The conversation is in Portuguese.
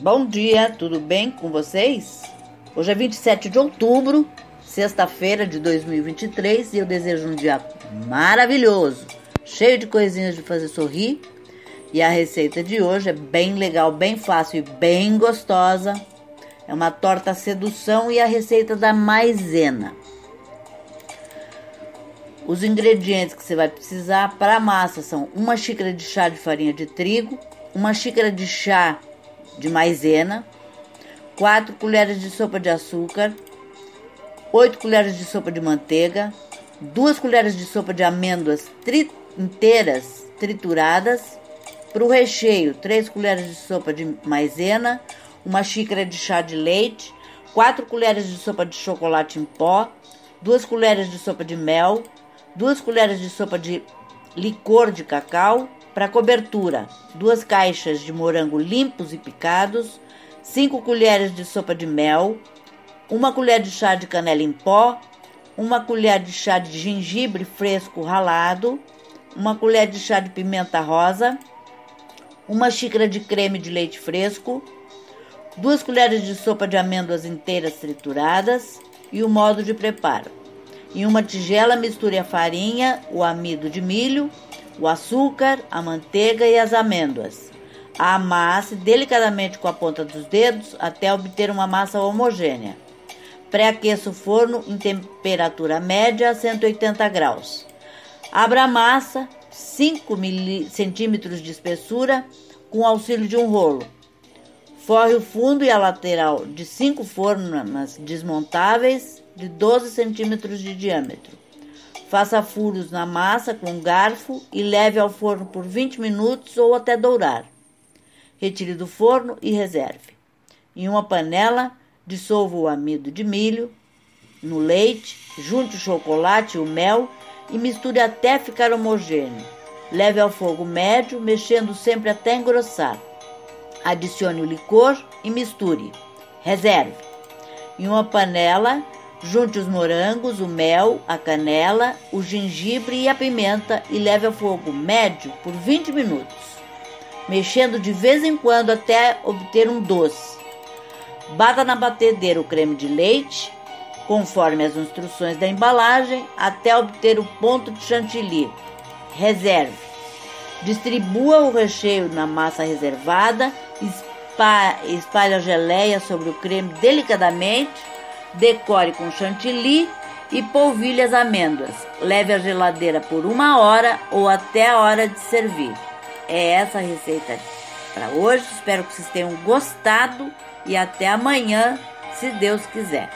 Bom dia, tudo bem com vocês? Hoje é 27 de outubro, sexta-feira de 2023 e eu desejo um dia maravilhoso, cheio de coisinhas de fazer sorrir. E a receita de hoje é bem legal, bem fácil e bem gostosa. É uma torta sedução e a receita da maisena. Os ingredientes que você vai precisar para a massa são uma xícara de chá de farinha de trigo, uma xícara de chá de maisena, 4 colheres de sopa de açúcar, 8 colheres de sopa de manteiga, 2 colheres de sopa de amêndoas tri inteiras trituradas, para o recheio, 3 colheres de sopa de maisena, uma xícara de chá de leite, 4 colheres de sopa de chocolate em pó, 2 colheres de sopa de mel, 2 colheres de sopa de licor de cacau, para cobertura, duas caixas de morango limpos e picados, 5 colheres de sopa de mel, uma colher de chá de canela em pó, uma colher de chá de gengibre fresco ralado, uma colher de chá de pimenta rosa, uma xícara de creme de leite fresco, duas colheres de sopa de amêndoas inteiras trituradas e o modo de preparo. Em uma tigela misture a farinha, o amido de milho, o açúcar, a manteiga e as amêndoas. Amasse delicadamente com a ponta dos dedos até obter uma massa homogênea. Pré-aqueça o forno em temperatura média a 180 graus. Abra a massa 5 centímetros de espessura com auxílio de um rolo. Forre o fundo e a lateral de cinco formas desmontáveis de 12 centímetros de diâmetro. Faça furos na massa com um garfo e leve ao forno por 20 minutos ou até dourar. Retire do forno e reserve. Em uma panela, dissolva o amido de milho no leite, junte o chocolate e o mel e misture até ficar homogêneo. Leve ao fogo médio, mexendo sempre até engrossar. Adicione o licor e misture. Reserve. Em uma panela, Junte os morangos, o mel, a canela, o gengibre e a pimenta e leve ao fogo médio por 20 minutos, mexendo de vez em quando até obter um doce. Bata na batedeira o creme de leite, conforme as instruções da embalagem, até obter o ponto de chantilly. Reserve. Distribua o recheio na massa reservada, espalhe a geleia sobre o creme delicadamente Decore com chantilly e polvilhe as amêndoas. Leve à geladeira por uma hora ou até a hora de servir. É essa a receita para hoje. Espero que vocês tenham gostado e até amanhã, se Deus quiser.